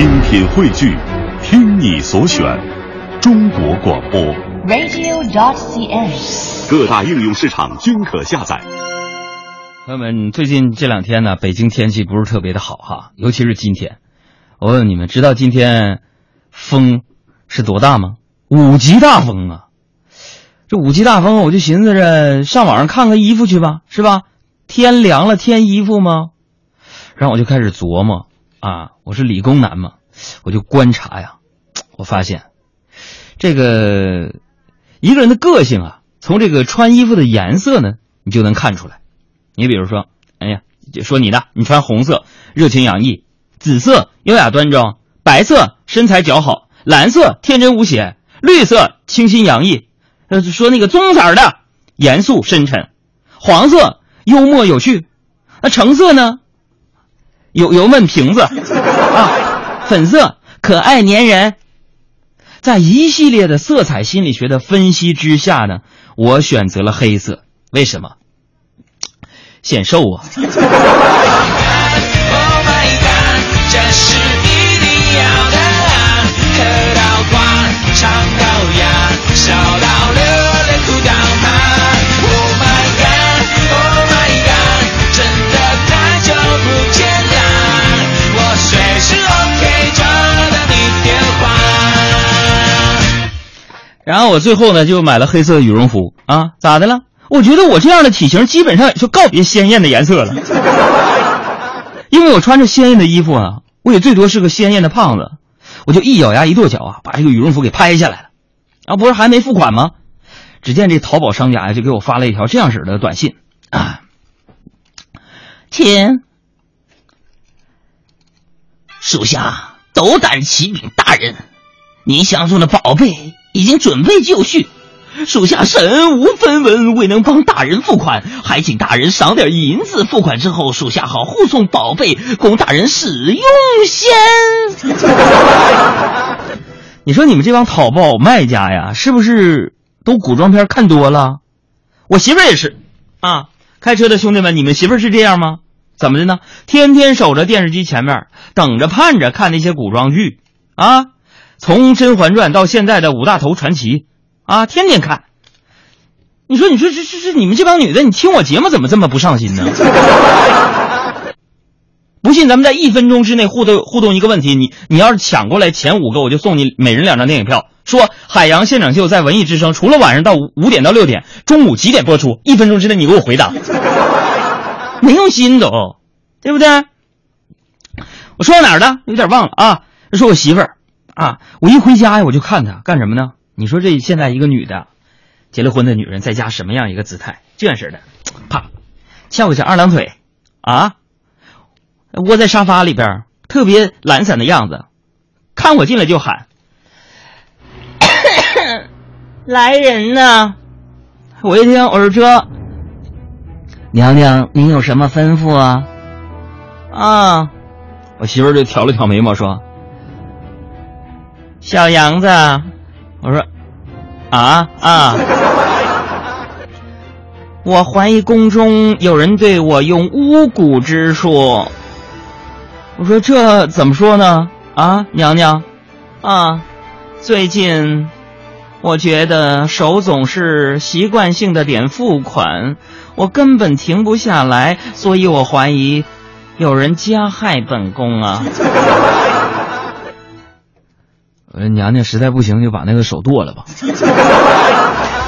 精品汇聚，听你所选，中国广播。radio.dot.cn，。各大应用市场均可下载。朋友们，最近这两天呢，北京天气不是特别的好哈，尤其是今天。我问你们，知道今天风是多大吗？五级大风啊！这五级大风，我就寻思着上网上看看衣服去吧，是吧？天凉了添衣服吗？然后我就开始琢磨啊，我是理工男嘛，我就观察呀，我发现这个一个人的个性啊，从这个穿衣服的颜色呢，你就能看出来。你比如说，哎呀，就说你的，你穿红色，热情洋溢；紫色，优雅端庄；白色，身材姣好；蓝色，天真无邪；绿色，清新洋溢。呃，说那个棕色的，严肃深沉；黄色，幽默有趣；那橙色呢，有油焖瓶子 啊；粉色，可爱粘人。在一系列的色彩心理学的分析之下呢，我选择了黑色。为什么？显瘦啊！然后我最后呢就买了黑色的羽绒服啊，咋的了？我觉得我这样的体型基本上也就告别鲜艳的颜色了，因为我穿着鲜艳的衣服啊，我也最多是个鲜艳的胖子。我就一咬牙一跺脚啊，把这个羽绒服给拍下来了。啊，不是还没付款吗？只见这淘宝商家呀就给我发了一条这样式的短信啊，亲，属下斗胆启禀大人，您相中的宝贝已经准备就绪，属下身无分文，未能帮大人付款，还请大人赏点银子。付款之后，属下好护送宝贝，供大人使用先。你说你们这帮淘宝卖家呀，是不是都古装片看多了？我媳妇儿也是，啊，开车的兄弟们，你们媳妇儿是这样吗？怎么的呢？天天守着电视机前面，等着盼着看那些古装剧，啊，从《甄嬛传》到现在的《五大头传奇》，啊，天天看。你说，你说这这这你们这帮女的，你听我节目怎么这么不上心呢？不信，咱们在一分钟之内互动互动一个问题，你你要是抢过来前五个，我就送你每人两张电影票。说海洋现场秀在文艺之声，除了晚上到五点到六点，中午几点播出？一分钟之内你给我回答，没用心都，对不对？我说到哪儿了？有点忘了啊。说我媳妇儿啊，我一回家呀，我就看她干什么呢？你说这现在一个女的，结了婚的女人在家什么样一个姿态？这样式的，啪，翘个小二郎腿，啊，窝在沙发里边，特别懒散的样子，看我进来就喊：“ 来人呐！”我一听，我说这娘娘，您有什么吩咐啊？啊，我媳妇儿就挑了挑眉毛说：“小杨子。”我说：“啊啊！”我怀疑宫中有人对我用巫蛊之术。我说这怎么说呢？啊，娘娘，啊，最近我觉得手总是习惯性的点付款，我根本停不下来，所以我怀疑有人加害本宫啊。娘娘实在不行就把那个手剁了吧。